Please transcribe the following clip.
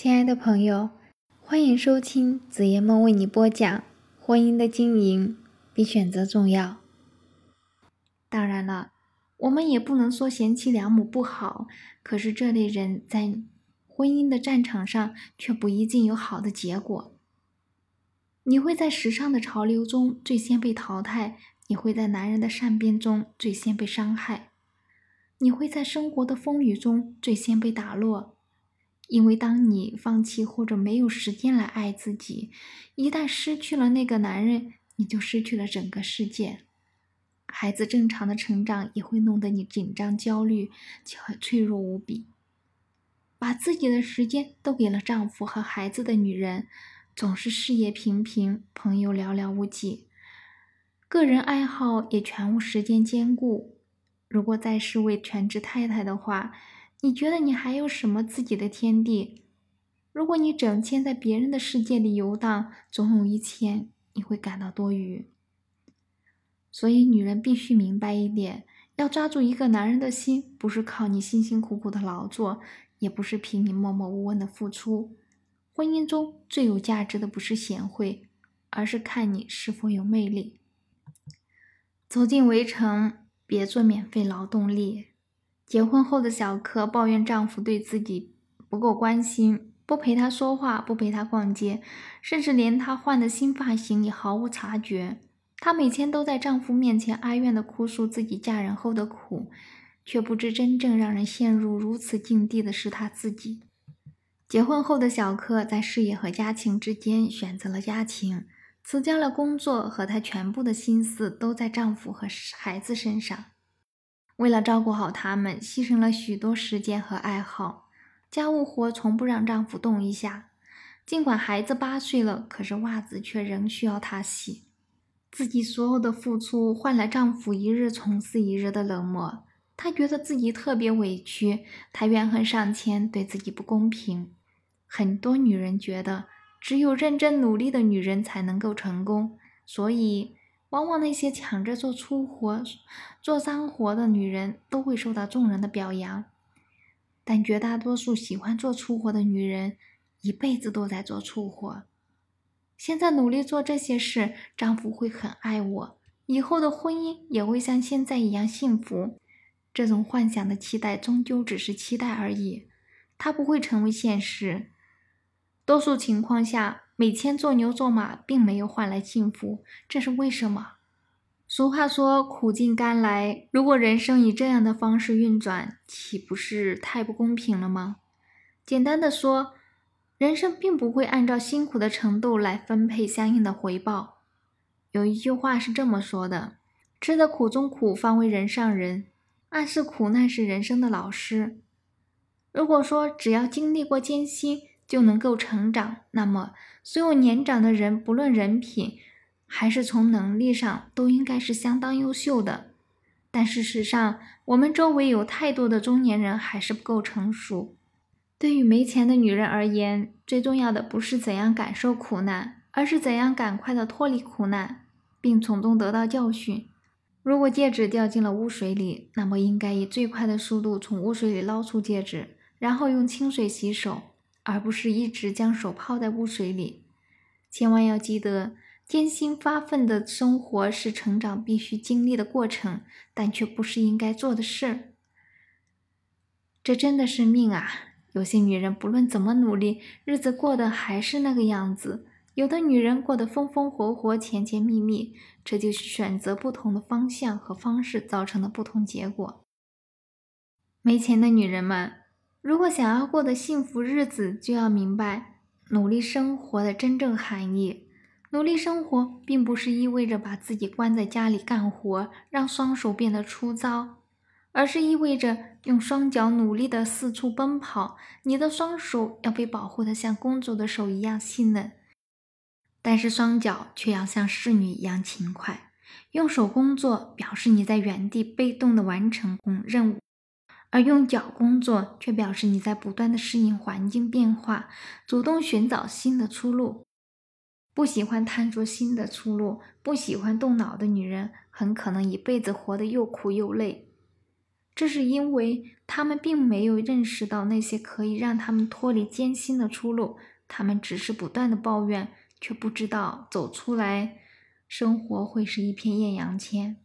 亲爱的朋友，欢迎收听子夜梦为你播讲婚姻的经营比选择重要。当然了，我们也不能说贤妻良母不好，可是这类人在婚姻的战场上却不一定有好的结果。你会在时尚的潮流中最先被淘汰，你会在男人的善变中最先被伤害，你会在生活的风雨中最先被打落。因为当你放弃或者没有时间来爱自己，一旦失去了那个男人，你就失去了整个世界。孩子正常的成长也会弄得你紧张、焦虑且脆弱无比。把自己的时间都给了丈夫和孩子的女人，总是事业平平，朋友寥寥无几，个人爱好也全无时间兼顾。如果再是位全职太太的话，你觉得你还有什么自己的天地？如果你整天在别人的世界里游荡，总有一天你会感到多余。所以，女人必须明白一点：要抓住一个男人的心，不是靠你辛辛苦苦的劳作，也不是凭你默默无闻的付出。婚姻中最有价值的不是贤惠，而是看你是否有魅力。走进围城，别做免费劳动力。结婚后的小柯抱怨丈夫对自己不够关心，不陪她说话，不陪她逛街，甚至连她换的新发型也毫无察觉。她每天都在丈夫面前哀怨地哭诉自己嫁人后的苦，却不知真正让人陷入如此境地的是她自己。结婚后的小柯在事业和家庭之间选择了家庭，辞掉了工作，和她全部的心思都在丈夫和孩子身上。为了照顾好他们，牺牲了许多时间和爱好。家务活从不让丈夫动一下，尽管孩子八岁了，可是袜子却仍需要他洗。自己所有的付出换来丈夫一日从此一日的冷漠，她觉得自己特别委屈，她怨恨上天对自己不公平。很多女人觉得，只有认真努力的女人才能够成功，所以。往往那些抢着做粗活、做脏活的女人都会受到众人的表扬，但绝大多数喜欢做粗活的女人一辈子都在做粗活。现在努力做这些事，丈夫会很爱我，以后的婚姻也会像现在一样幸福。这种幻想的期待终究只是期待而已，它不会成为现实。多数情况下。每天做牛做马，并没有换来幸福，这是为什么？俗话说“苦尽甘来”，如果人生以这样的方式运转，岂不是太不公平了吗？简单的说，人生并不会按照辛苦的程度来分配相应的回报。有一句话是这么说的：“吃得苦中苦，方为人上人。”暗示苦难是人生的老师。如果说只要经历过艰辛，就能够成长，那么所有年长的人，不论人品还是从能力上，都应该是相当优秀的。但事实上，我们周围有太多的中年人还是不够成熟。对于没钱的女人而言，最重要的不是怎样感受苦难，而是怎样赶快的脱离苦难，并从中得到教训。如果戒指掉进了污水里，那么应该以最快的速度从污水里捞出戒指，然后用清水洗手。而不是一直将手泡在污水里。千万要记得，艰辛发奋的生活是成长必须经历的过程，但却不是应该做的事。这真的是命啊！有些女人不论怎么努力，日子过得还是那个样子；有的女人过得风风火火、甜甜蜜蜜。这就是选择不同的方向和方式造成的不同结果。没钱的女人们。如果想要过得幸福日子，就要明白努力生活的真正含义。努力生活，并不是意味着把自己关在家里干活，让双手变得粗糙，而是意味着用双脚努力的四处奔跑。你的双手要被保护的像公主的手一样细嫩，但是双脚却要像侍女一样勤快。用手工作，表示你在原地被动的完成工任务。而用脚工作，却表示你在不断的适应环境变化，主动寻找新的出路。不喜欢探索新的出路，不喜欢动脑的女人，很可能一辈子活得又苦又累。这是因为他们并没有认识到那些可以让他们脱离艰辛的出路，他们只是不断的抱怨，却不知道走出来，生活会是一片艳阳天。